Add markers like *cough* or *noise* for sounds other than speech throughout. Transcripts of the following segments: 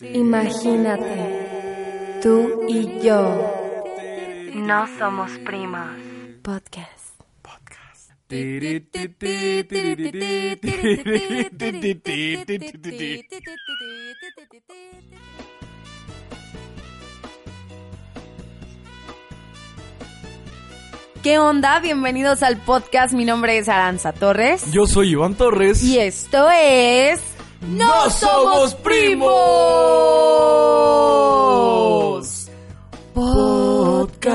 Imagínate, tú y yo. No somos primos. Podcast. ¿Qué onda? Bienvenidos al podcast. Mi nombre es Aranza Torres. Yo soy Iván Torres. Y esto es. ¡No somos primos! Podcast.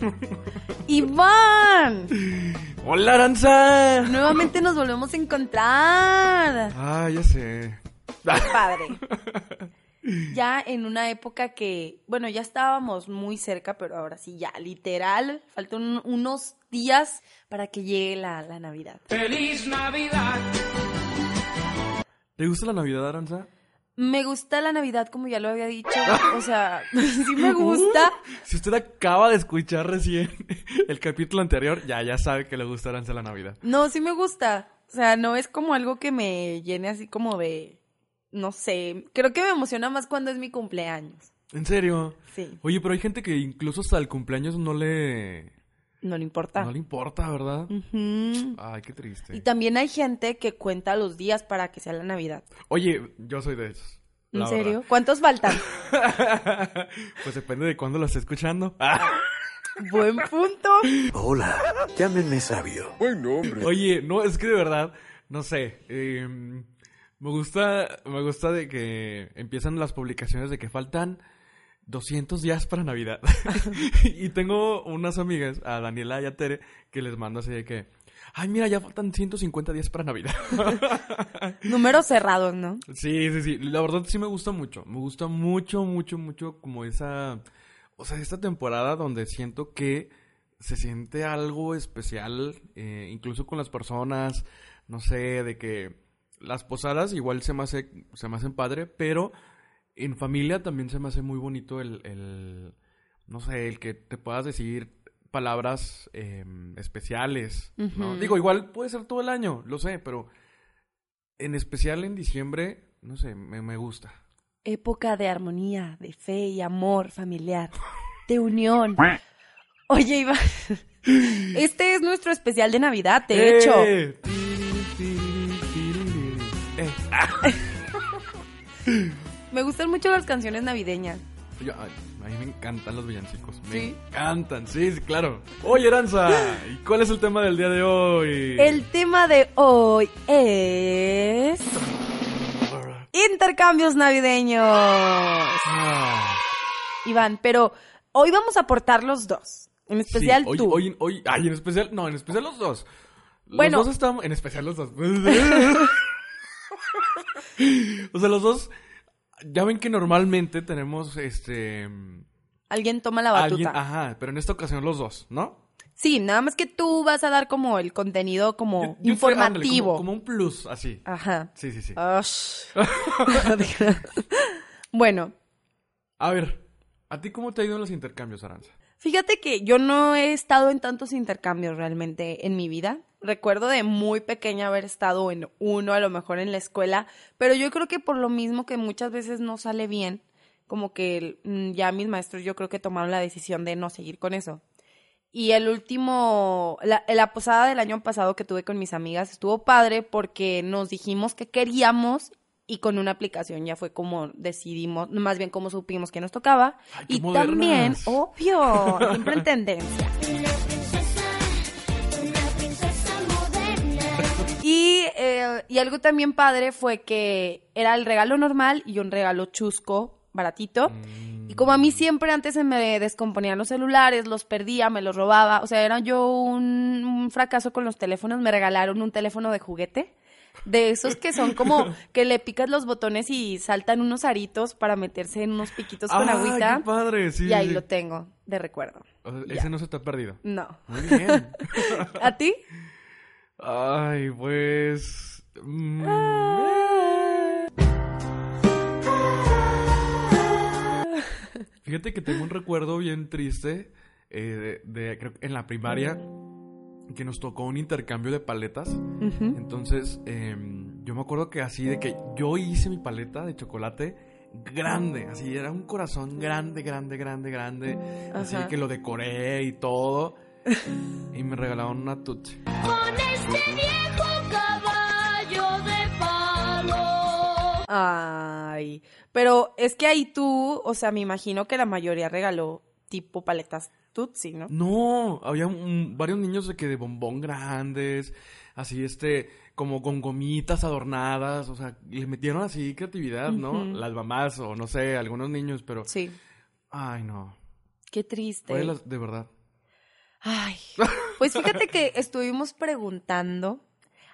*laughs* Iván, Hola, Aranza. nuevamente nos volvemos a encontrar. Ah, ya sé. Padre. *laughs* Ya en una época que, bueno, ya estábamos muy cerca, pero ahora sí, ya, literal, faltan unos días para que llegue la, la Navidad. ¿Te gusta la Navidad, Aranza? Me gusta la Navidad, como ya lo había dicho. O sea, *laughs* sí me gusta. *laughs* Si usted acaba de escuchar recién *laughs* el capítulo anterior, ya, ya sabe que le gusta Aranza la Navidad. No, sí me gusta. O sea, no es como algo que me llene así como de, no sé, creo que me emociona más cuando es mi cumpleaños. ¿En serio? Sí, Oye, pero hay gente que incluso hasta el cumpleaños no le... no le importa. No le importa, ¿verdad? Ujú. Ay, qué triste. Y también hay gente que cuenta los días para que sea la Navidad. Oye, yo soy de esos. ¿En serio? ¿Cuántos faltan? *laughs* pues depende de cuándo lo esté escuchando. *laughs* Buen punto. Hola, llámenme sabio. Oye, no, es que de verdad, no sé. eh, me gusta, me gusta de que empiezan las publicaciones de que faltan 200 días para Navidad. *laughs* y tengo unas amigas, a Daniela y a Tere, que les mando así de que, ay, mira, ya faltan 150 días para Navidad. *laughs* Números cerrados, ¿no? sí, sí, sí. La verdad sí me gusta mucho. Me gusta mucho, mucho, mucho como esa, o sea, esta temporada donde siento que se siente algo especial, eh, incluso con las personas, no sé, de que las posadas igual se me hace, se me hacen padre, pero en familia también se me hace muy bonito el, el no sé, el que te puedas decir palabras eh, especiales, ¿no? Digo, igual puede ser todo el año, lo sé, pero en especial en diciembre, no sé, me, me gusta. Época de armonía, de fe y amor familiar, de unión. *laughs* Oye, Iván, *laughs* este es nuestro especial de Navidad, de hecho. ¡Eh! Tiri, eh. *laughs* Me gustan mucho las canciones navideñas. Yo- ay, a mí me encantan los villancicos. Me ¿Sí? encantan, sí, sí, claro. Oye, Aranza, ¿y cuál es el tema del día de hoy? El tema de hoy es intercambios navideños. Ah, Iván, pero hoy vamos a aportar los dos. En sí, especial hoy, tú. Hoy, hoy, ay, en especial, no, en especial los dos. Los Bueno. dos estamos, en especial los dos. *laughs* *laughs* o sea, los dos, ya ven que normalmente tenemos, este... Alguien toma la batuta. Alguien, ajá, pero en esta ocasión los dos, ¿no? Sí, nada más que tú vas a dar como el contenido como Yo- yo soy, ándale, informativo. como, como un plus, así. Ajá. Sí, sí, sí. *laughs* Bueno, A ver, ¿a ti cómo te ha ido en los intercambios, Aranza? fíjate que yo no he estado en tantos intercambios realmente en mi vida. Recuerdo de muy pequeña haber estado en uno, a lo mejor en la escuela, pero yo creo que por lo mismo que muchas veces no sale bien, como que mm, ya mis maestros yo creo que tomaron la decisión de no seguir con eso. Y el último, la, la posada del año pasado que tuve con mis amigas estuvo padre porque nos dijimos que queríamos y con una aplicación ya fue como decidimos, más bien como supimos que nos tocaba. Ay, y también, obvio, siempre en tendencia. Y, eh, y algo también padre fue que era el regalo normal y un regalo chusco, baratito. Y como a mí siempre antes se me descomponían los celulares, los perdía, me los robaba, o sea, era yo un, un fracaso con los teléfonos, me regalaron un teléfono de juguete. De esos que son como *laughs* que le picas los botones y saltan unos aritos para meterse en unos piquitos con ¡Ah, agüita. qué padre! Sí, y ahí sí. lo tengo, de recuerdo. O sea, Ya. ese no se te ha perdido. No. Muy bien. *laughs* ¿A ti? Ay, pues... mm, Fíjate que tengo un recuerdo bien triste eh, de, de- creo que en la primaria que nos tocó un intercambio de paletas. Entonces, em, yo me acuerdo que así de que yo hice mi paleta de chocolate grande, así era un corazón grande, grande, grande, grande, así que lo decoré y todo. *laughs* y me regalaron una tuche. con este viejo caballo de palo. Ay, pero es que ahí tú, o sea, me imagino que la mayoría regaló tipo paletas Tutsi, ¿no? No, había un- varios niños de que de bombón grandes, así este, como con gomitas adornadas, o sea, le metieron así creatividad, ¿no? Las mamás o no sé, algunos niños, pero, Sí, ay no, qué triste. fue las- de verdad. Ay, *laughs* pues fíjate que estuvimos preguntando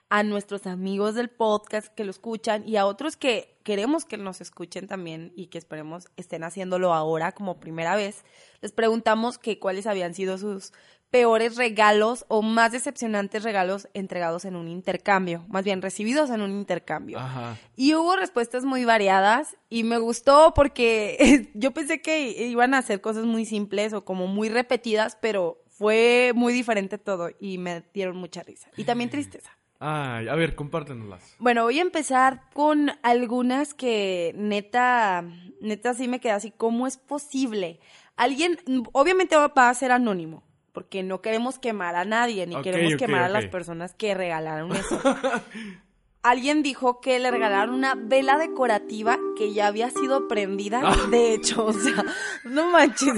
a nuestros amigos del podcast que lo escuchan y a otros que queremos que nos escuchen también y que esperemos estén haciéndolo ahora como primera vez. Les preguntamos que cuáles habían sido sus peores regalos o más decepcionantes regalos entregados en un intercambio, más bien recibidos en un intercambio. Ajá. Y hubo respuestas muy variadas y me gustó porque *laughs* yo pensé que iban a hacer cosas muy simples o como muy repetidas, pero fue muy diferente todo y me dieron mucha risa y también tristeza. Ay, a ver, compártenoslas. Bueno, voy a empezar con algunas que neta, neta sí me quedé así, ¿cómo es posible? Alguien, obviamente va a ser anónimo, porque no queremos quemar a nadie, ni queremos quemar a las personas que regalaron eso. *laughs* Alguien dijo que le regalaron una vela decorativa que ya había sido prendida, Ah. de hecho, o sea, no manches.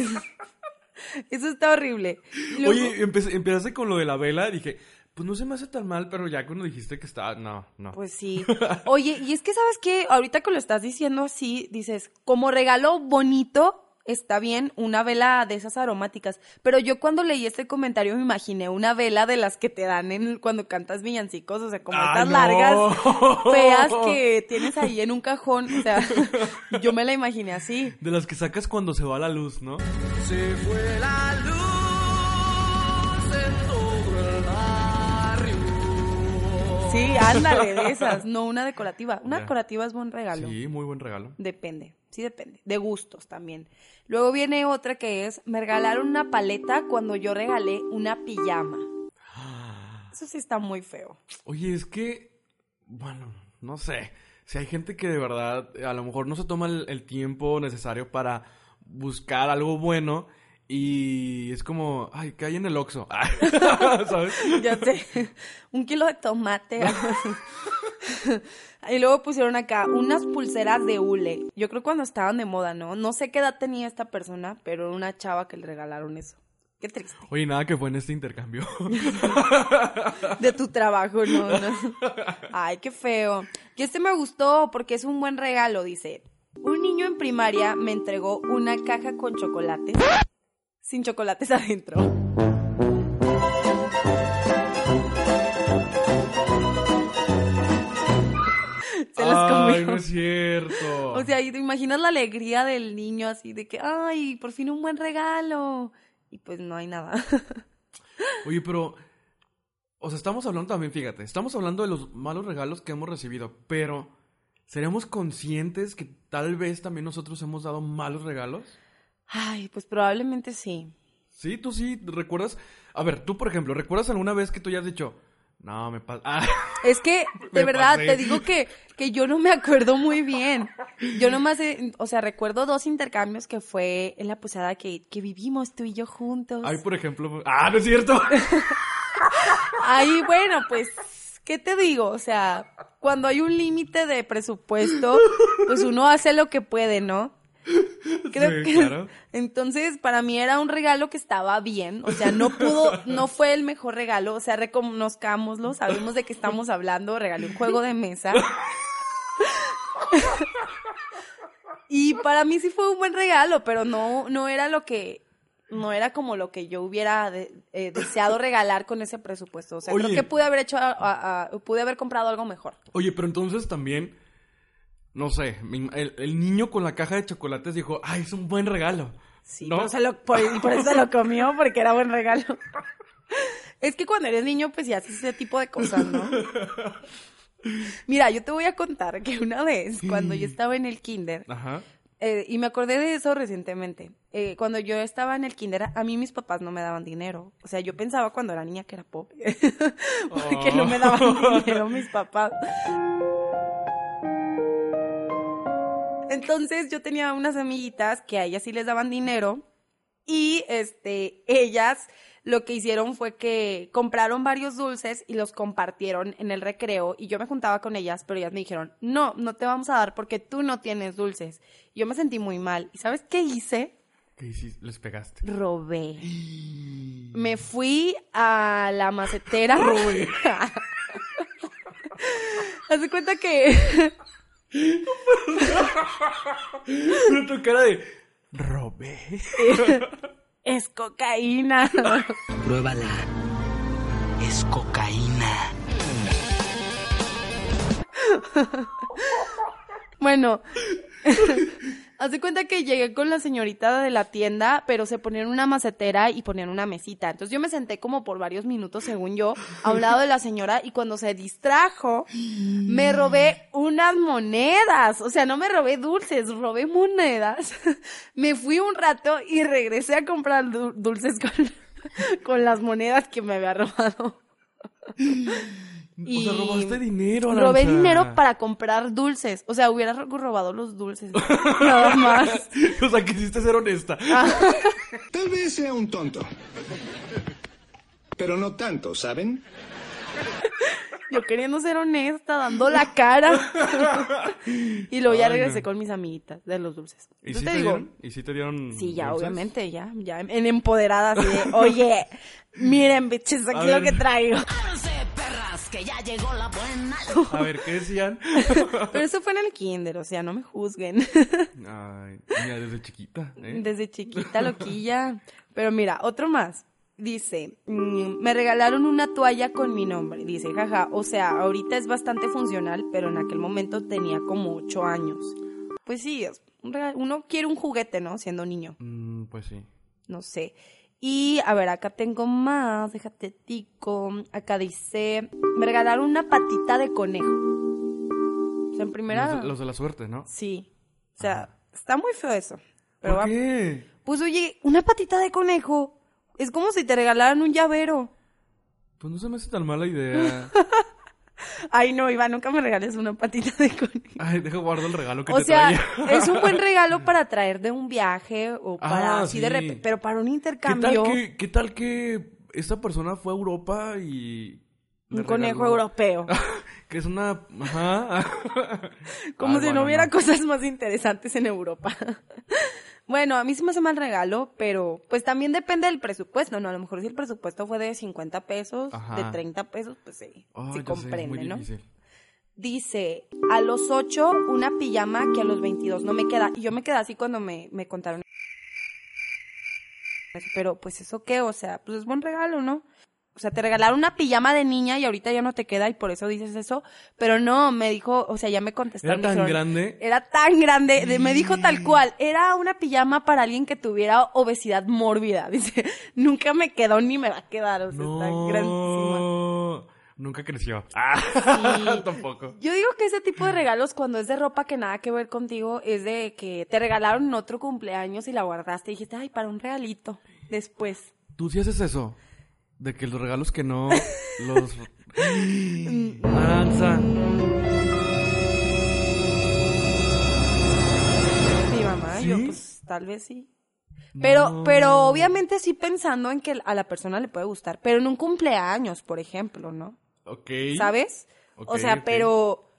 *laughs* Eso está horrible. Luego- Oye, empecé- empezaste con lo de la vela, dije, pues no se me hace tan mal, pero ya cuando dijiste que estaba, no, no. Pues sí. *laughs* Oye, y es que sabes que ahorita que lo estás diciendo así, dices, como regalo bonito, está bien una vela de esas aromáticas. Pero yo cuando leí este comentario me imaginé una vela de las que te dan en, cuando cantas villancicos, o sea, como ¡Ah, estas no! largas, *laughs* feas que tienes ahí en un cajón. O sea, *laughs* yo me la imaginé así. De las que sacas cuando se va la luz, ¿no? Se fue la luz en todo el barrio. Sí, ándale, de *laughs* esas, no una decorativa. Una decorativa es buen regalo. Sí, muy buen regalo. Depende, sí depende. De gustos también. Luego viene otra que es, me regalaron una paleta cuando yo regalé una pijama. *gasps* Eso sí está muy feo. Oye, es que, bueno, no sé. Si hay gente que de verdad a lo mejor no se toma el, el tiempo necesario para buscar algo bueno y es como, ay, que hay en el Oxxo. *laughs* ¿Sabes? *laughs* Ya sé, un kilo de tomate. *laughs* *laughs* y luego pusieron acá unas pulseras de hule. Yo creo cuando estaban de moda, ¿no? No sé qué edad tenía esta persona, pero era una chava que le regalaron eso. Qué triste. Oye, nada que fue en este intercambio. *laughs* De tu trabajo, no, no. Ay, qué feo. Y este me gustó porque es un buen regalo, dice. Un niño en primaria me entregó una caja con chocolates. Sin chocolates *laughs* adentro. *laughs* Se ay, comió. no es cierto. O sea, y te imaginas la alegría del niño así de que, ay, por fin un buen regalo. Y pues no hay nada. *laughs* Oye, pero, o sea, estamos hablando también, fíjate, estamos hablando de los malos regalos que hemos recibido, pero ¿seremos conscientes que tal vez también nosotros hemos dado malos regalos? Ay, pues probablemente sí. Sí, tú sí, ¿recuerdas? A ver, tú, por ejemplo, ¿recuerdas alguna vez que tú ya has dicho, no, me pasa... Ah, Es que, *laughs* de verdad, pasé. te digo que, que yo no me acuerdo muy bien. Yo nomás, eh, o sea, recuerdo dos intercambios que fue en la posada que, que vivimos tú y yo juntos. ay, por ejemplo... Ah, no es cierto. *laughs* Ahí, bueno, pues, ¿qué te digo? O sea, cuando hay un límite de presupuesto, pues uno hace lo que puede, ¿no? *laughs* Creo Sí, que claro. entonces para mí era un regalo que estaba bien, o sea, no pudo, *laughs* no fue el mejor regalo, o sea, reconozcámoslo, sabemos de qué estamos hablando, regalé un juego de mesa. *laughs* Y para mí sí fue un buen regalo, pero no, no era lo que, no era como lo que yo hubiera de- eh, deseado regalar con ese presupuesto. O sea, Oye. creo que pude haber hecho, a- a- a- pude haber comprado algo mejor. Oye, pero entonces también, no sé, el, el niño con la caja de chocolates dijo, ay, es un buen regalo. Sí, ¿No? se lo- por, por eso se lo comió, porque era buen regalo. *laughs* Es que cuando eres niño, pues ya haces ese tipo de cosas, ¿no? Mira, yo te voy a contar que una vez, cuando yo estaba en el kinder, Ajá. eh, y me acordé de eso recientemente, eh, cuando yo estaba en el kinder, a mí mis papás no me daban dinero. O sea, yo pensaba cuando era niña que era pobre, *laughs* porque no me daban dinero mis papás. Entonces yo tenía unas amiguitas que a ellas sí les daban dinero y este ellas lo que hicieron fue que compraron varios dulces y los compartieron en el recreo y yo me juntaba con ellas, pero ellas me dijeron, "No, no te vamos a dar porque tú no tienes dulces." Y yo me sentí muy mal. ¿Y sabes qué hice? ¿Qué hiciste? Les pegaste. Robé. Me fui a la macetera. Robé. *laughs* Haz de cuenta que *laughs* *laughs* Pero tu cara de, robé. *laughs* es cocaína. Pruébala. Es cocaína. Bueno, *laughs* haz de cuenta que llegué con la señorita de la tienda, pero se ponían una macetera y ponían una mesita. Entonces yo me senté como por varios minutos, según yo, a un lado de la señora y cuando se distrajo, me robé unas monedas. O sea, no me robé dulces, robé monedas. *laughs* Me fui un rato y regresé a comprar du- dulces con, *laughs* con las monedas que me había robado. *laughs* O sea, robaste dinero, Robé dinero para comprar dulces. O sea, hubiera ro- robado los dulces. *laughs* Nada más. o sea, quisiste ser honesta. *laughs* Tal vez sea un tonto. Pero no tanto, ¿saben? Yo queriendo ser honesta, dando la cara. *laughs* y luego ya regresé no. con mis amiguitas de los dulces. ¿Y sí te te, digo, dieron? ¿Y sí te dieron sí, ya, dulces? obviamente, ya, ya, en empoderada, así de, oye, miren, bitches, aquí A lo ver. que traigo. *laughs* A ver, ¿qué decían? *laughs* Pero eso fue en el kinder, o sea, no me juzguen. *laughs* Ay, mira, desde chiquita, ¿eh? Desde chiquita, loquilla. Pero mira, otro más. Dice, mm, me regalaron una toalla con mi nombre. Dice, jaja, o sea, ahorita es bastante funcional, pero en aquel momento tenía como ocho años. Pues sí, es un regal- uno quiere un juguete, ¿no? Siendo niño, Mm, pues sí. no sé. Y a ver, acá tengo más, déjate tico. Acá dice, me regalaron una patita de conejo. O sea, en primera... Los, de- los de la suerte, ¿no? Sí. O sea, está muy feo eso. Pero ¿Por va- qué? pues oye, una patita de conejo. Es como si te regalaran un llavero. Pues no se me hace tan mala idea. *laughs* Ay, no, Iván, nunca me regales una patita de conejo. Ay, deja guardo el regalo que O te sea, traía. es un buen *laughs* regalo para traer de un viaje o para Ah, así de sí. repente, pero para un ¿Qué intercambio, tal que, qué tal que esta persona fue a Europa y... un conejo europeo. *laughs* que es una... Ajá. *laughs* Como si bueno, no hubiera cosas más interesantes en Europa. Bueno, a mí sí me hace mal regalo, pero pues también depende del presupuesto, ¿no? A lo mejor si el presupuesto fue de 50 pesos, Ajá. de 30 pesos, pues sí, Ay, sí sé, comprende, ¿no? difícil. Dice, a los 8 una pijama que a los 22 no me queda. Y yo me quedé así cuando me, me contaron. Pero pues eso qué, o sea, pues es buen regalo, ¿no? O sea, te regalaron una pijama de niña y ahorita ya no te queda y por eso dices eso. Pero no, me dijo, o sea, ya me contestaron. ¿Era tan dijeron, grande? Era tan grande, de- me dijo tal cual, era una pijama para alguien que tuviera obesidad mórbida. *laughs* Dice, nunca me quedó ni me va a quedar, o sea, está grandísima. No. Nunca creció. Ah, Sí. *laughs* tampoco. Yo digo que ese tipo de regalos, cuando es de ropa que nada que ver contigo, es de que te regalaron en otro cumpleaños y la guardaste y dijiste, ay, para un regalito. Después. ¿Tú sí haces eso? De que los regalos que no los... *gasps* Aranza. Mi mamá, yo pues tal vez sí. Pero, No. pero obviamente sí pensando en que a la persona le puede gustar. Pero en un cumpleaños, por ejemplo, ¿no? Ok. ¿Sabes? Ok, o sea, pero,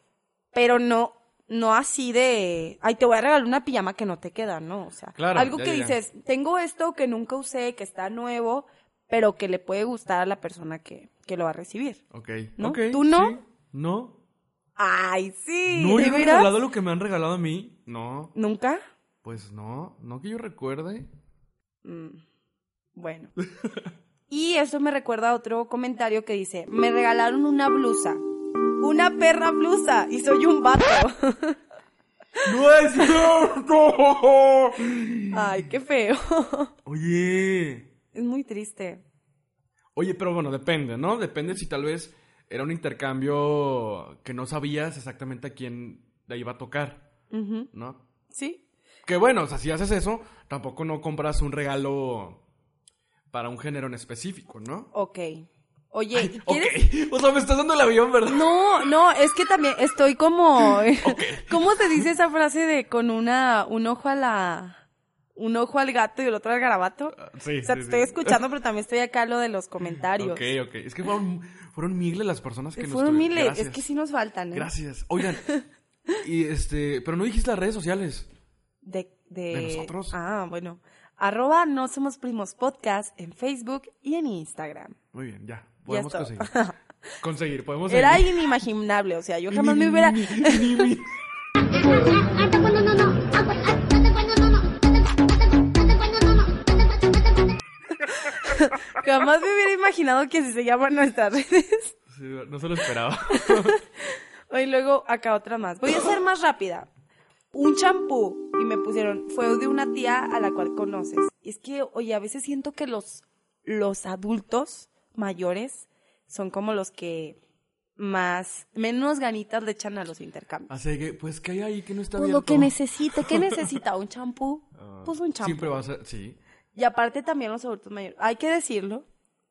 pero no, no así de, ay, te voy a regalar una pijama que no te queda, ¿no? O sea, Claro, algo ya, que ya. dices, tengo esto que nunca usé, que está nuevo, pero que le puede gustar a la persona que, que lo va a recibir. Ok. ¿No? ok, ¿Tú no? sí. No. Ay, sí. No, ¿de yo no he regalado lo que me han regalado a mí. No, ¿Nunca? pues no, no que yo recuerde. Mm, Bueno. *laughs* Y eso me recuerda a otro comentario que dice, me regalaron una blusa. Una perra blusa. Y soy un vato. *laughs* ¡No es cierto! Ay, qué feo. Oye. Es muy triste. Oye, pero bueno, depende, ¿no? Depende si tal vez era un intercambio que no sabías exactamente a quién le iba a tocar. ¿no? ¿Sí? Que bueno, o sea, si haces eso, tampoco no compras un regalo para un género en específico, ¿no? Ok. Oye, Ok, ¿quieres? *laughs* o sea, me estás dando el avión, ¿verdad? No, no, es que también estoy como... *laughs* *laughs* ¿Cómo se dice esa frase de con una un ojo a la... Un ojo al gato y el otro al garabato? Sí, O sea, sí, te sí. estoy escuchando, *laughs* pero también estoy acá lo de los comentarios. Ok, ok. Es que fueron, fueron miles las personas que nos Fueron miles, Gracias. es que sí nos faltan, ¿eh? Gracias. Oigan, *laughs* y este, pero no dijiste las redes sociales. De, de... ¿De nosotros? Ah, bueno. Arroba No Somos Primos Podcast en Facebook y en Instagram. Muy bien, ya. Podemos está. conseguir. *laughs* Conseguir, podemos Era seguir. inimaginable, o sea, yo jamás me hubiera... *laughs* Jamás me hubiera imaginado que así se llaman nuestras redes. Sí, no se lo esperaba. *laughs* Y luego acá otra más. Voy a ser más rápida. Un champú. Y me pusieron, fue de una tía a la cual conoces. Y es que, oye, a veces siento que los, los adultos mayores son como los que más, menos ganitas le echan a los intercambios. Así que, pues, ¿qué hay ahí que no está Pues abierto? lo que necesite, ¿qué necesita? ¿Un champú? *laughs* Ah, Pues un champú. Siempre va a ser, sí. Y aparte también los adultos mayores, hay que decirlo,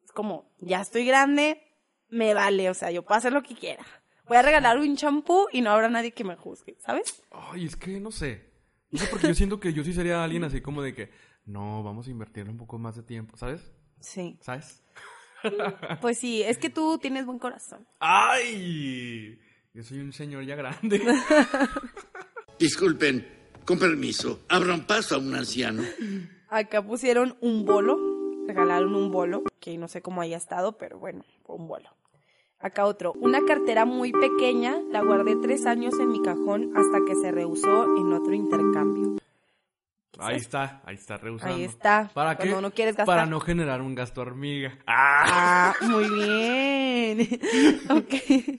es como, ya estoy grande, me vale, o sea, yo puedo hacer lo que quiera. Voy a regalar un champú y no habrá nadie que me juzgue, ¿sabes? Ay, es que no sé. No sé porque yo siento que yo sí sería alguien así como de que, no, vamos a invertirle un poco más de tiempo, ¿sabes? Sí. ¿Sabes? *laughs* Pues sí, es que tú tienes buen corazón. ¡Ay! Yo soy un señor ya grande. *laughs* Disculpen, con permiso, abran paso a un anciano. Acá pusieron un bolo, regalaron un bolo, que no sé cómo haya estado, pero bueno, fue un bolo. Acá otro, una cartera muy pequeña, la guardé tres años en mi cajón hasta que se rehusó en otro intercambio. Ahí está, ahí está rehusando. Ahí está, ¿Para qué? no quieres gastar. Para no generar un gasto hormiga. ¡Ah! Ah, muy bien. *laughs* ok.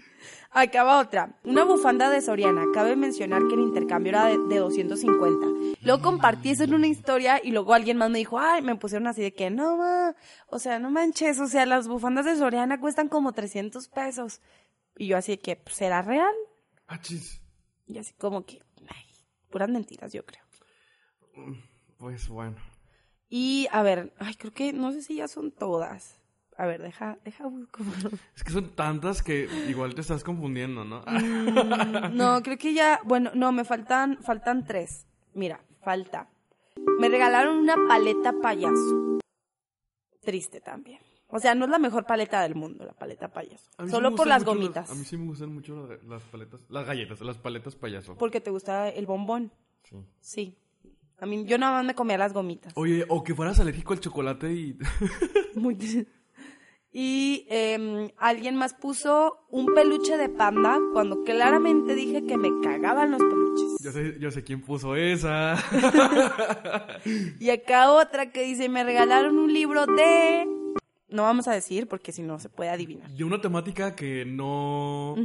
Acá va otra. Una bufanda de Soriana. Cabe mencionar que el intercambio era de, de 250. Luego compartí eso en una historia y luego alguien más me dijo, ay, me pusieron así de que, no, ma, o sea, no manches, o sea, las bufandas de Soriana cuestan como 300 pesos. Y yo así de que, pues, ¿será real? Achis. Y así como que, ay, puras mentiras, yo creo. Pues bueno. Y, a ver, ay, creo que, no sé si ya son todas. A ver, deja, deja busco. Es que son tantas que igual te estás confundiendo, ¿no? Mm, No, creo que ya, bueno, no, me faltan, faltan tres. Mira, falta. Me regalaron una paleta payaso. Triste también. O sea, no es la mejor paleta del mundo, la paleta payaso. Sí Solo por las gomitas. a mí sí me gustan mucho las, las paletas, las galletas, las paletas payaso. Porque te gusta el bombón. Sí. Sí. A mí, yo nada más me comía las gomitas. Oye, o que fueras alérgico al chocolate y... *laughs* Muy *laughs* Y em, alguien más puso un peluche de panda cuando claramente dije que me cagaban los peluches. yo, sé, yo sé quién puso esa. *laughs* Y acá otra que dice, me regalaron un libro de... No vamos a decir porque si no se puede adivinar. De una temática que no...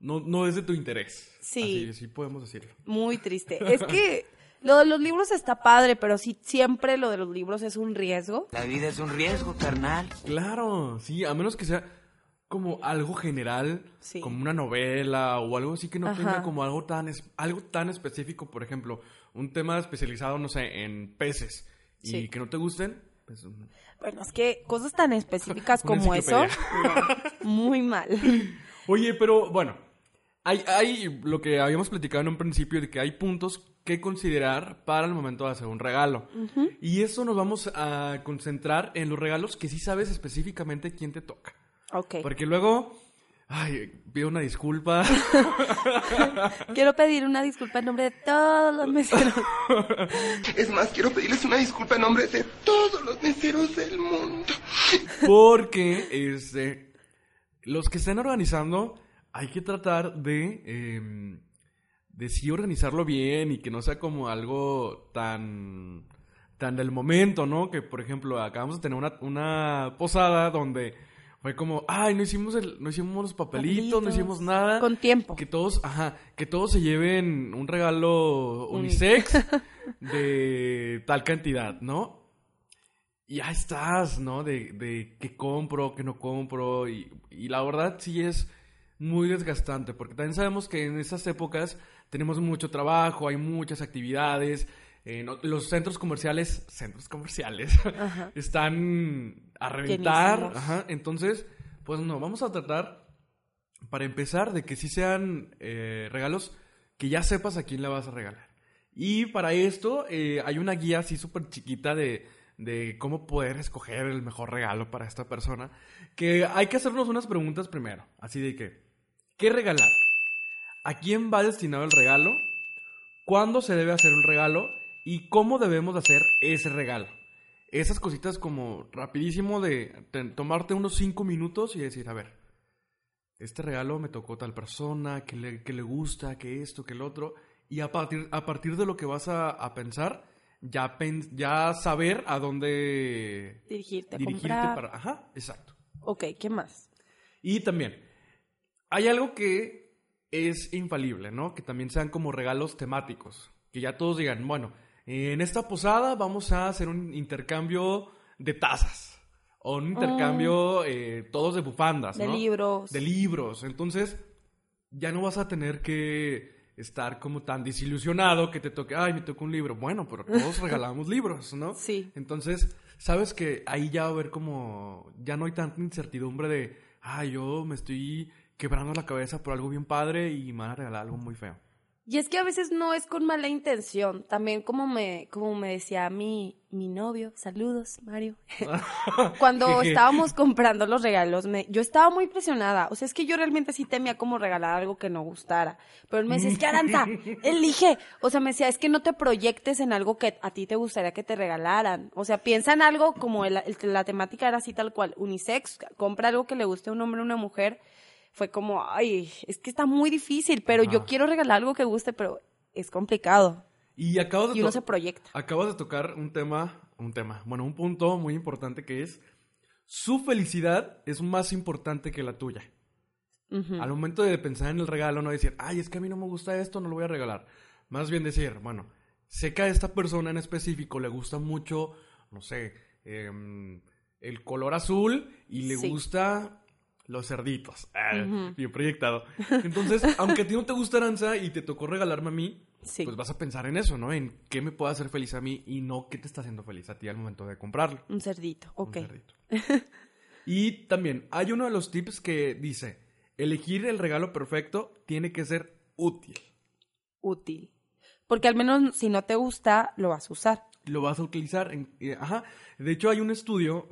no, no es de tu interés. Sí. Así, sí podemos decirlo. Muy triste. *laughs* Es que lo de los libros está padre, pero sí, siempre lo de los libros es un riesgo. La vida es un riesgo, carnal. Claro, sí, a menos que sea como algo general, Sí. como una novela o algo así que no Ajá. tenga como algo tan es- algo tan específico, por ejemplo, un tema especializado, no sé, en peces y Sí. que no te gusten, pues Bueno, es que cosas tan específicas *laughs* como eso, no, *laughs* muy mal. Oye, pero bueno, hay, hay lo que habíamos platicado en un principio de que hay puntos que considerar para el momento de hacer un regalo. Y eso nos vamos a concentrar en los regalos que sí sabes específicamente quién te toca. Ok. Porque luego, ay, pido una disculpa. *laughs* Quiero pedir una disculpa en nombre de todos los meseros. *laughs* Es más, quiero pedirles una disculpa en nombre de todos los meseros del mundo. Porque este, los que están organizando, hay que tratar de, eh, de sí organizarlo bien y que no sea como algo tan, tan del momento, ¿no? Que, por ejemplo, acabamos de tener una, una posada donde fue como, ay, no hicimos, el, no hicimos los papelitos, no hicimos nada. Con tiempo. Que todos, ajá, que todos se lleven un regalo unisex *laughs* de tal cantidad, ¿no? Y ahí estás, ¿no? De, de qué compro, qué no compro. Y, y la verdad sí es muy desgastante, porque también sabemos que en esas épocas tenemos mucho trabajo, hay muchas actividades. eh, no- los centros comerciales, *laughs* centros comerciales, Ajá. están a reventar. Ajá, entonces, pues no, vamos a tratar, para empezar, de que sí sean eh, regalos que ya sepas a quién le vas a regalar. Y para esto eh, hay una guía así súper chiquita de, de cómo poder escoger el mejor regalo para esta persona. Que hay que hacernos unas preguntas primero. Así de que, ¿qué regalar? ¿A quién va destinado el regalo? ¿Cuándo se debe hacer un regalo? ¿Y cómo debemos de hacer ese regalo? Esas cositas como rapidísimo de te- tomarte unos cinco minutos y decir, a ver, este regalo me tocó tal persona, que le, que le gusta, que esto, que el otro. Y a partir, a partir de lo que vas a, a pensar, ya, pen- ya saber a dónde Dirigirte, a dirigirte comprar. para... Ajá, exacto. Ok, ¿qué más? Y también, hay algo que es infalible, ¿no? Que también sean como regalos temáticos. Que ya todos digan, bueno, en esta posada vamos a hacer un intercambio de tazas. O un intercambio eh, todos de bufandas, De ¿no? libros. De libros. Entonces, ya no vas a tener que estar como tan desilusionado que te toque, ay, me tocó un libro. Bueno, pero todos *laughs* regalamos libros, ¿no? Sí. Entonces, sabes que ahí ya va a haber como, ya no hay tanta incertidumbre de, ay, yo me estoy quebrando la cabeza por algo bien padre y me van a regalar algo muy feo. Y es que a veces no es con mala intención. También como me, como me decía mi, mi novio, saludos, Mario. *laughs* Cuando *laughs* estábamos comprando los regalos, me, yo estaba muy presionada. O sea, es que yo realmente sí temía como regalar algo que no gustara. Pero él me decía, es que Aranza, *laughs* elige. O sea, me decía, es que no te proyectes en algo que a ti te gustaría que te regalaran. O sea, piensa en algo como el- el- la temática era así tal cual, unisex, compra algo que le guste a un hombre o una mujer. Fue como, ay, es que está muy difícil, pero yo quiero regalar algo que guste, pero es complicado. Y acabas de, Y uno se proyecta. acabas de tocar un tema, un tema, bueno, un punto muy importante que es, su felicidad es más importante que la tuya. Ujú. Al momento de pensar en el regalo, no decir, ay, es que a mí no me gusta esto, no lo voy a regalar. Más bien decir, bueno, sé que a esta persona en específico le gusta mucho, no sé, em, el color azul y le Sí. gusta los cerditos. Ah. Bien proyectado. Entonces, *laughs* aunque a ti no te gusta Aranza y te tocó regalarme a mí, Sí. pues vas a pensar en eso, ¿no? En qué me puede hacer feliz a mí y no qué te está haciendo feliz a ti al momento de comprarlo. Un cerdito, Un ok. cerdito. y también hay uno de los tips que dice, elegir el regalo perfecto tiene que ser útil. Útil. Porque al menos si no te gusta, lo vas a usar. Lo vas a utilizar. En, eh, ajá. De hecho, hay un estudio,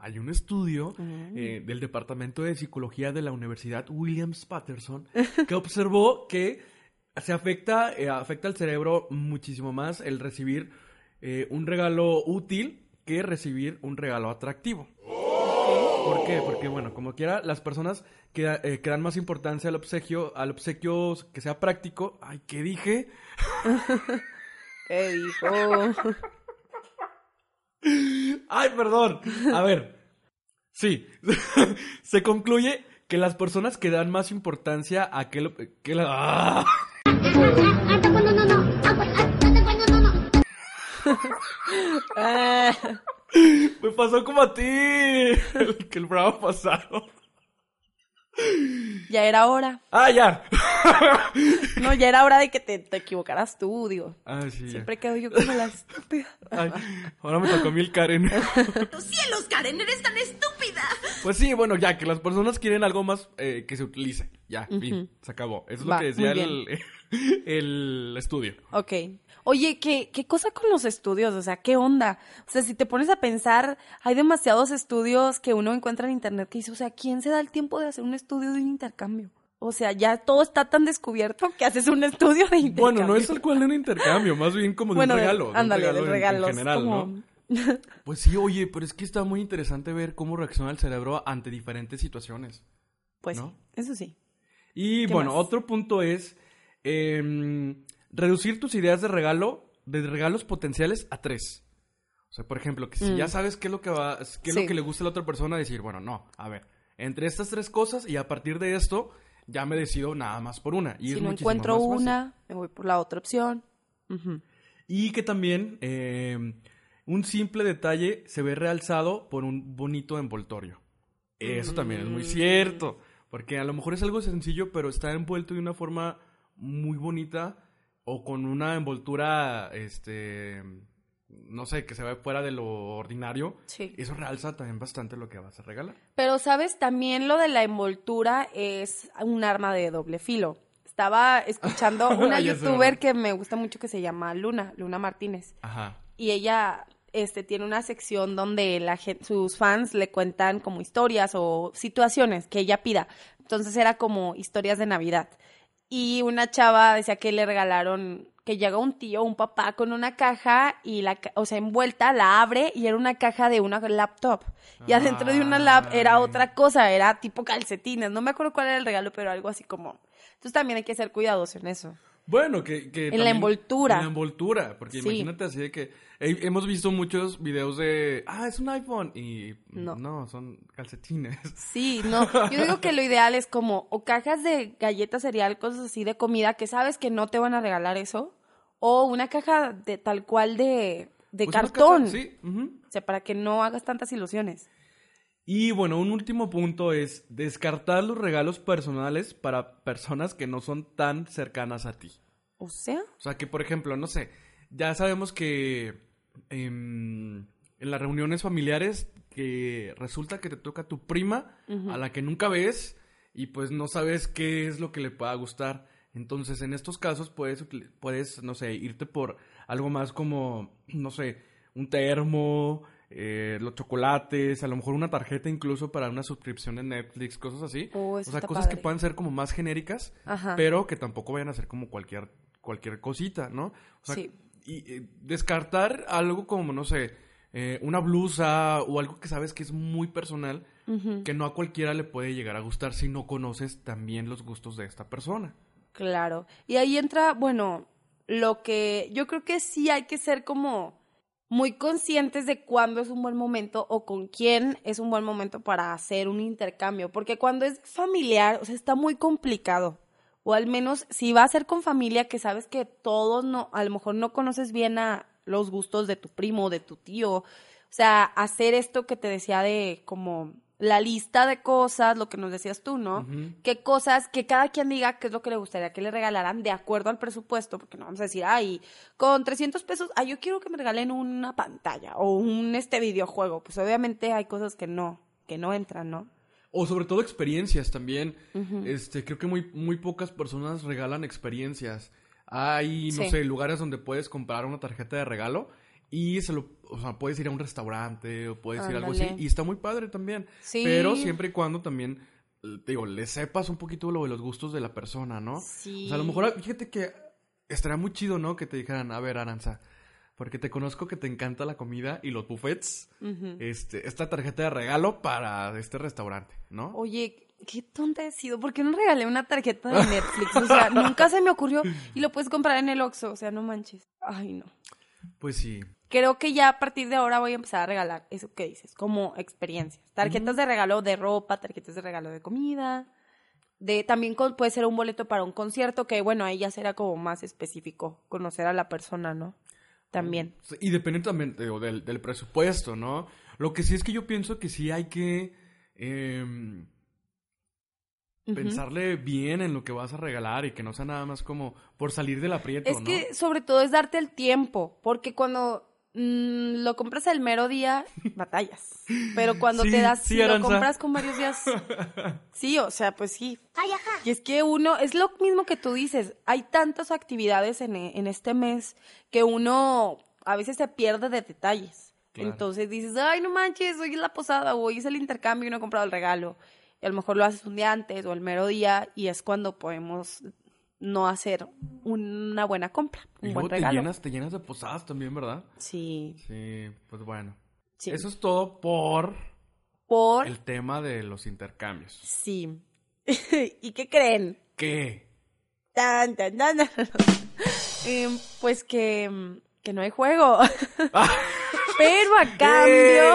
hay un estudio eh, del Departamento de Psicología de la Universidad Williams Patterson *laughs* que observó que se afecta, eh, afecta al cerebro muchísimo más el recibir eh, un regalo útil que recibir un regalo atractivo. ¿Por qué? Porque, bueno, como quiera, las personas que, eh, que dan más importancia al obsequio, al obsequio que sea práctico. Ay, ¿qué dije? *laughs* ¿Qué dijo? *laughs* Ay, perdón. A ver. Sí. *laughs* Se concluye que las personas que dan más importancia a aquel... Que la... ¡Ah! Me pasó como a ti. El, que el programa pasado. ya era hora. Ah, ya. No, ya era hora de que te, te equivocaras tú, digo. Ah, sí, ya. Siempre quedo yo como la estúpida. Ay, ahora me tocó el Karen. *laughs* ¡Tus cielos, Karen! ¡Eres tan estúpida! Pues sí, bueno, ya que las personas quieren algo más eh, que se utilice. Ya, fin, se acabó. Eso es Va, lo que decía el, *laughs* el estudio. Ok. Oye, ¿qué, ¿qué cosa con los estudios? O sea, ¿qué onda? O sea, si te pones a pensar, hay demasiados estudios que uno encuentra en internet que dice, o sea, ¿quién se da el tiempo de hacer un estudio de un intercambio? O sea, ya todo está tan descubierto que haces un estudio de intercambio. Bueno, no es tal cual de un intercambio, más bien como de Bueno, un de- regalo. de un ándale, regalo del en- general, como- ¿no? Pues sí, oye, pero es que está muy interesante ver cómo reacciona el cerebro ante diferentes situaciones. Pues ¿no? sí, eso sí. Y ¿Qué bueno, más? otro punto es em, reducir tus ideas de regalo, de regalos potenciales a tres. O sea, por ejemplo, que si Mm. ya sabes qué es lo que va, qué es Sí. lo que le gusta a la otra persona, decir, bueno, no, a ver, entre estas tres cosas y a partir de esto ya me decido nada más por una. Y si es no encuentro fácil. una, me voy por la otra opción. Y que también em, un simple detalle se ve realzado por un bonito envoltorio. Eso también es muy Mm. cierto. Porque a lo mejor es algo sencillo, pero está envuelto de una forma muy bonita o con una envoltura, este, no sé, que se ve fuera de lo ordinario. Sí. Eso realza también bastante lo que vas a regalar. Pero, ¿sabes? También lo de la envoltura es un arma de doble filo. Estaba escuchando *laughs* una youtuber que me gusta mucho que se llama Luna, Luna Martínez. Ajá. Y ella este, tiene una sección donde la gen- sus fans le cuentan como historias o situaciones que ella pida. Entonces era como historias de Navidad. Y una chava decía que le regalaron, que llega un tío, un papá con una caja y la, o sea, envuelta, la abre y era una caja de una laptop. Y adentro de una lap era otra cosa, era tipo calcetines. No me acuerdo cuál era el regalo, pero algo así como. Entonces también hay que ser cuidadosos en eso. Bueno, que... que En la envoltura. En la envoltura, porque Sí. imagínate así de que... he- hemos visto muchos videos de... Ah, es un iPhone. Y No. no, son calcetines. Sí, *laughs* no. Yo digo que lo ideal es como o cajas de galletas cereal, cosas así de comida que sabes que no te van a regalar eso, o una caja de tal cual de, de Pues cartón. caja, sí. ujú. O sea, para que no hagas tantas ilusiones. Y bueno, un último punto es descartar los regalos personales para personas que no son tan cercanas a ti. O sea, O sea, que por ejemplo, no sé, ya sabemos que em, en las reuniones familiares que resulta que te toca tu prima a la que nunca ves y pues no sabes qué es lo que le pueda gustar. Entonces, en estos casos puedes, puedes no sé, irte por algo más como, *clears throat* no sé, un termo, eh, los chocolates, a lo mejor una tarjeta incluso para una suscripción de Netflix, cosas así. Oh, o sea, cosas que puedan ser como más genéricas, Ajá. pero que tampoco vayan a ser como cualquier, cualquier cosita, ¿no? O sea, Sí. y eh, descartar algo como, no sé, eh, una blusa o algo que sabes que es muy personal, que no a cualquiera le puede llegar a gustar si no conoces también los gustos de esta persona. Claro. Y ahí entra, bueno, lo que yo creo que sí hay que ser como muy conscientes de cuándo es un buen momento o con quién es un buen momento para hacer un intercambio, porque cuando es familiar, o sea, está muy complicado. O al menos si va a ser con familia que sabes que todos no, a lo mejor no conoces bien a los gustos de tu primo de tu tío. O sea, hacer esto que te decía de como la lista de cosas, lo que nos decías tú, ¿no? Qué cosas, que cada quien diga qué es lo que le gustaría que le regalaran de acuerdo al presupuesto, porque no vamos a decir, ay, con 300 pesos, ay, yo quiero que me regalen una pantalla o un este videojuego. Pues obviamente hay cosas que no, que no entran, ¿no? O sobre todo experiencias también. Este, creo que muy, muy pocas personas regalan experiencias. Hay, no Sí. sé, lugares donde puedes comprar una tarjeta de regalo y se lo, o sea, puedes ir a un restaurante o puedes ir a algo así y está muy padre también. Sí. Pero siempre y cuando también eh, te digo, le sepas un poquito lo de los gustos de la persona, ¿no? Sí. O sea, a lo mejor fíjate que estaría muy chido, ¿no? Que te dijeran, "A ver, Aranza, porque te conozco que te encanta la comida y los buffets. Este, esta tarjeta de regalo para este restaurante, ¿no? Oye, qué tonta he sido. ¿Por qué no regalé una tarjeta de Netflix? O sea, nunca se me ocurrió. Y lo puedes comprar en el Oxxo. O sea, no manches. Ay, no. Pues sí. Creo que ya a partir de ahora voy a empezar a regalar eso que dices, como experiencias. Tarjetas de regalo de ropa, tarjetas de regalo de comida. De, también con- puede ser un boleto para un concierto, que bueno, ahí ya será como más específico, conocer a la persona, ¿no? También. Y depende también digo, del, del presupuesto, ¿no? Lo que sí es que yo pienso que sí hay que pensarle bien en lo que vas a regalar y que no sea nada más como por salir del aprieto, Es ¿no? que sobre todo es darte el tiempo, porque cuando mm, lo compras el mero día, *laughs* batallas. Pero cuando Sí, te das, sí, si lo compras con varios días, *laughs* sí, o sea, pues sí. Y es que uno, es lo mismo que tú dices, hay tantas actividades en, en este mes que uno a veces se pierde de detalles. Claro. Entonces dices, ay, no manches, hoy es la posada o hoy es el intercambio y no he comprado el regalo. Y a lo mejor lo haces un día antes o el mero día y es cuando podemos no hacer una buena compra, Y un luego buen te regalo. llenas, te llenas de posadas también, ¿verdad? Sí, Sí, pues bueno. sí. Eso es todo por Por... el tema de los intercambios. Sí. *laughs* ¿Y qué creen? ¿Qué? Tan, tan, tan. *laughs* Em, pues que, que no hay juego. *laughs* Pero a *laughs* cambio,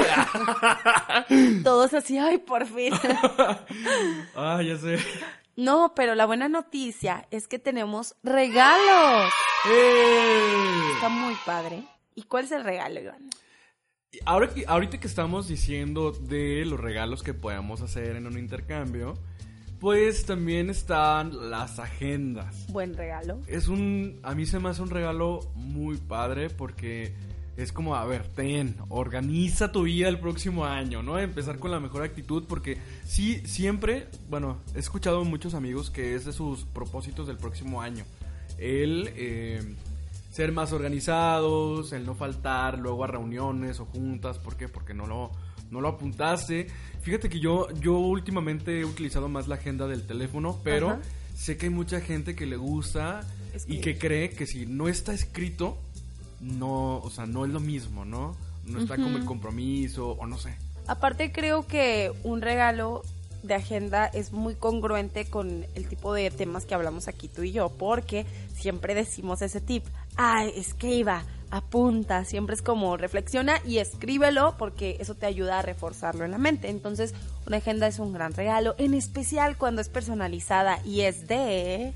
*laughs* todos así, ay, por fin. *laughs* Ah, ya sé. No, pero la buena noticia es que tenemos regalos. ¡Eh! Está muy padre. ¿Y cuál es el regalo, Iván? Ahora que, ahorita que estamos diciendo de los regalos que podemos hacer en un intercambio, pues también están las agendas. Buen regalo. Es un, a mí se me hace un regalo muy padre porque es como, a ver, ten, organiza tu vida el próximo año, ¿no? Empezar con la mejor actitud porque sí, siempre, bueno, he escuchado a muchos amigos que es de sus propósitos del próximo año. El eh, ser más organizados, el no faltar luego a reuniones o juntas, ¿por qué? Porque no lo, no lo apuntaste. Fíjate que yo, yo últimamente he utilizado más la agenda del teléfono, pero Ajá. sé que hay mucha gente que le gusta y que cree que si no está escrito, no, o sea, no es lo mismo, ¿no? No está como el compromiso o no sé. Aparte creo que un regalo de agenda es muy congruente con el tipo de temas que hablamos aquí tú y yo, porque siempre decimos ese tip, ay, escriba, apunta, siempre es como reflexiona y escríbelo porque eso te ayuda a reforzarlo en la mente. Entonces, una agenda es un gran regalo, en especial cuando es personalizada y es de...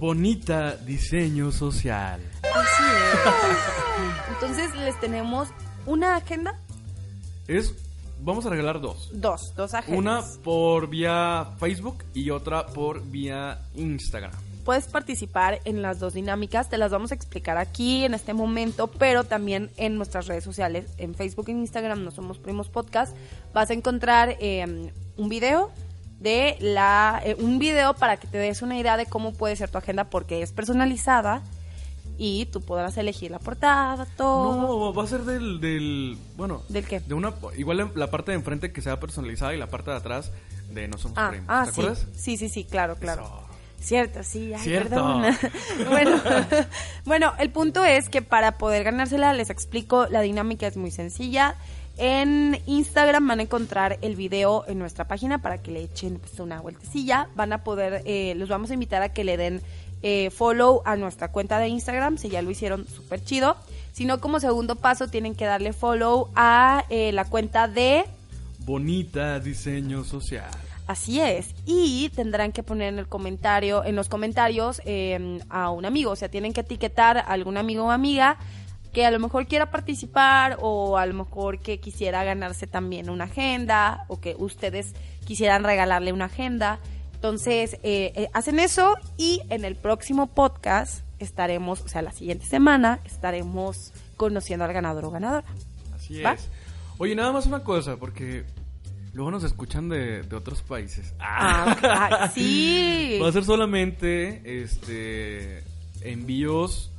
Bonita diseño social. Así es. Entonces, les tenemos una agenda, Es, vamos a regalar dos. dos, dos agendas. Una por vía Facebook y otra por vía Instagram. Puedes participar en las dos dinámicas, te las vamos a explicar aquí en este momento, pero también en nuestras redes sociales, en Facebook e Instagram, no somos primos podcast, vas a encontrar eh, un video de la eh, un video para que te des una idea de cómo puede ser tu agenda porque es personalizada y tú podrás elegir la portada, todo. No, va a ser del, del, bueno, ¿Del qué? de una, igual la parte de enfrente que sea personalizada y la parte de atrás de no somos Ah, primos. ah, ¿Te sí. acuerdas? Sí, sí, sí, claro, claro. Eso. Cierto, sí, ay, Cierto. perdón. *laughs* bueno, *laughs* bueno, el punto es que para poder ganársela, les explico, la dinámica es muy sencilla. En Instagram van a encontrar el video en nuestra página para que le echen pues, una vueltecilla. Van a poder, eh, los vamos a invitar a que le den eh, follow a nuestra cuenta de Instagram, si ya lo hicieron súper chido. Si no, como segundo paso, tienen que darle follow a eh, la cuenta de Bonita diseño social. Así es. Y tendrán que poner en el comentario, en los comentarios, eh, a un amigo. O sea, tienen que etiquetar a algún amigo o amiga que a lo mejor quiera participar o a lo mejor que quisiera ganarse también una agenda o que ustedes quisieran regalarle una agenda. Entonces, eh, eh, hacen eso y en el próximo podcast estaremos, o sea, la siguiente semana estaremos conociendo al ganador o ganadora. Así ¿Va? es. Oye, nada más una cosa, porque luego nos escuchan de, de otros países. Ah, ah, *laughs* sí. Va a ser solamente este envíos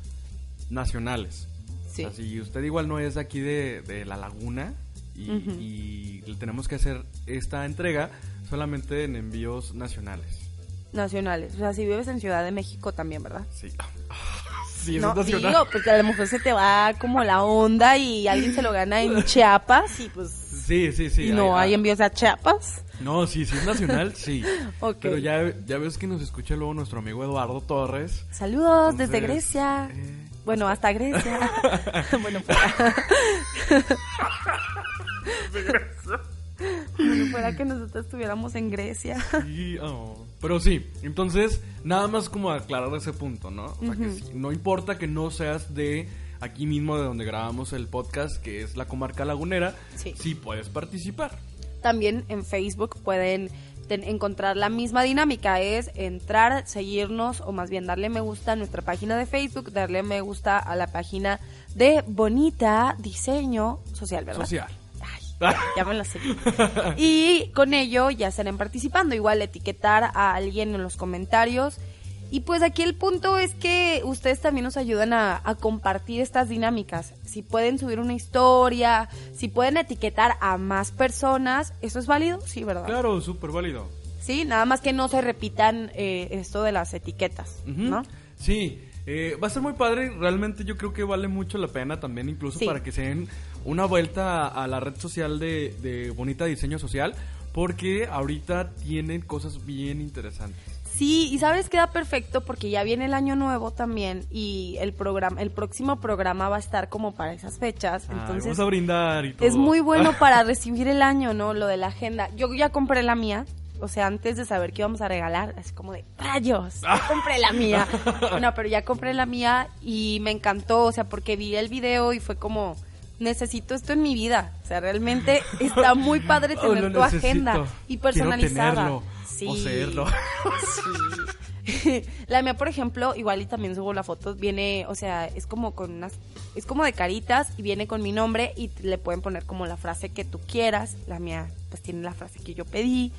nacionales. Sí. O sea, si usted igual no es de aquí de, de la laguna y, le tenemos que hacer esta entrega solamente en envíos nacionales. Nacionales. O sea, si vives en Ciudad de México también, ¿verdad? Sí. *laughs* Sí, no, digo, porque a lo mejor se te va como la onda y alguien se lo gana en *laughs* Chiapas y pues Sí, sí, sí. y no hay- hay envíos a Chiapas. No, sí, sí es nacional, sí. *laughs* Ok. Pero ya, ya ves que nos escucha luego nuestro amigo Eduardo Torres. Saludos Entonces, desde Grecia. eh, bueno, hasta Grecia. *laughs* bueno, fuera. *laughs* bueno, fuera que nosotros estuviéramos en Grecia. Sí, oh. Pero sí, entonces, nada más como aclarar ese punto, ¿no? O sea, que sí, no importa que no seas de aquí mismo de donde grabamos el podcast, que es la comarca lagunera, Sí. puedes participar. También en Facebook pueden encontrar la misma dinámica, es entrar, seguirnos o más bien darle me gusta a nuestra página de Facebook, darle me gusta a la página de Bonita Diseño Social, ¿verdad? Social. Ay, ya me lo sé. *laughs* Y con ello ya estarán participando, igual etiquetar a alguien en los comentarios. Y pues aquí el punto es que ustedes también nos ayudan a, a compartir estas dinámicas. Si pueden subir una historia, si pueden etiquetar a más personas, ¿eso es válido? Sí, ¿verdad? Claro, súper válido. Sí, nada más que no se repitan eh, esto de las etiquetas. ¿no? Sí, eh, va a ser muy padre. Realmente yo creo que vale mucho la pena también, incluso Sí. para que se den una vuelta a, a la red social de, de Bonita Diseño Social, porque ahorita tienen cosas bien interesantes. Sí, y sabes queda perfecto porque ya viene el año nuevo también y el programa, el próximo programa va a estar como para esas fechas. Ay, Entonces vamos a brindar y todo. es muy bueno *laughs* para recibir el año, ¿no? Lo de la agenda. Yo ya compré la mía. O sea, antes de saber qué íbamos a regalar, así como de rayos, ya *laughs* compré la mía. *laughs* No, pero ya compré la mía y me encantó, o sea, porque vi el video y fue como, necesito esto en mi vida. O sea, realmente está muy padre Oh, tener tu agenda y personalizada. Sí. poseerlo. Sí. *laughs* La mía, por ejemplo, igual y también subo la foto, viene, o sea, es como con unas, es como de caritas y viene con mi nombre y le pueden poner como la frase que tú quieras. La mía, pues tiene la frase que yo pedí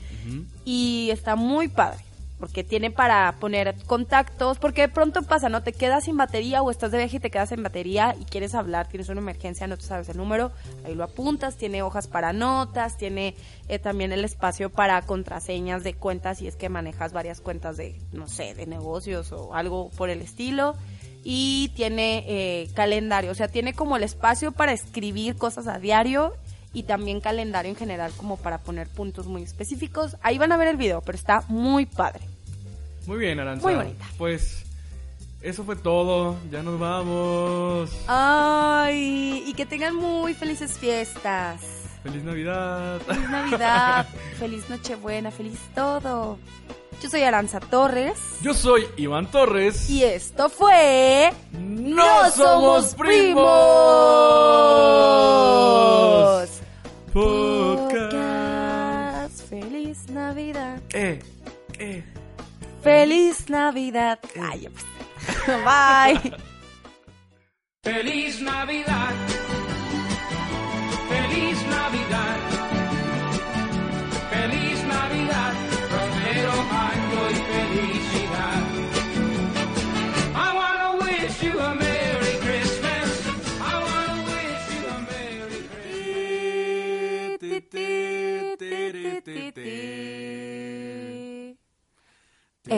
y está muy padre. Porque tiene para poner contactos, porque de pronto pasa, ¿no? Te quedas sin batería o estás de viaje y te quedas sin batería y quieres hablar, tienes una emergencia, no te sabes el número, ahí lo apuntas, tiene hojas para notas, tiene eh, también el espacio para contraseñas de cuentas si es que manejas varias cuentas de, no sé, de negocios o algo por el estilo. Y tiene eh, calendario, o sea, tiene como el espacio para escribir cosas a diario y también calendario en general como para poner puntos muy específicos. Ahí van a ver el video, pero está muy padre. Muy bien, Aranza. Muy bonita. Pues eso fue todo. Ya nos vamos. Ay, y que tengan muy felices fiestas. Feliz Navidad. Feliz Navidad, *laughs* feliz Nochebuena, feliz todo. Yo soy Aranza Torres Yo soy Iván Torres. y esto fue ¡No somos primos! Podcast. Podcast. Feliz Navidad. Eh, eh. Feliz Navidad. Ay, ya pues. *laughs* Bye. Feliz Navidad.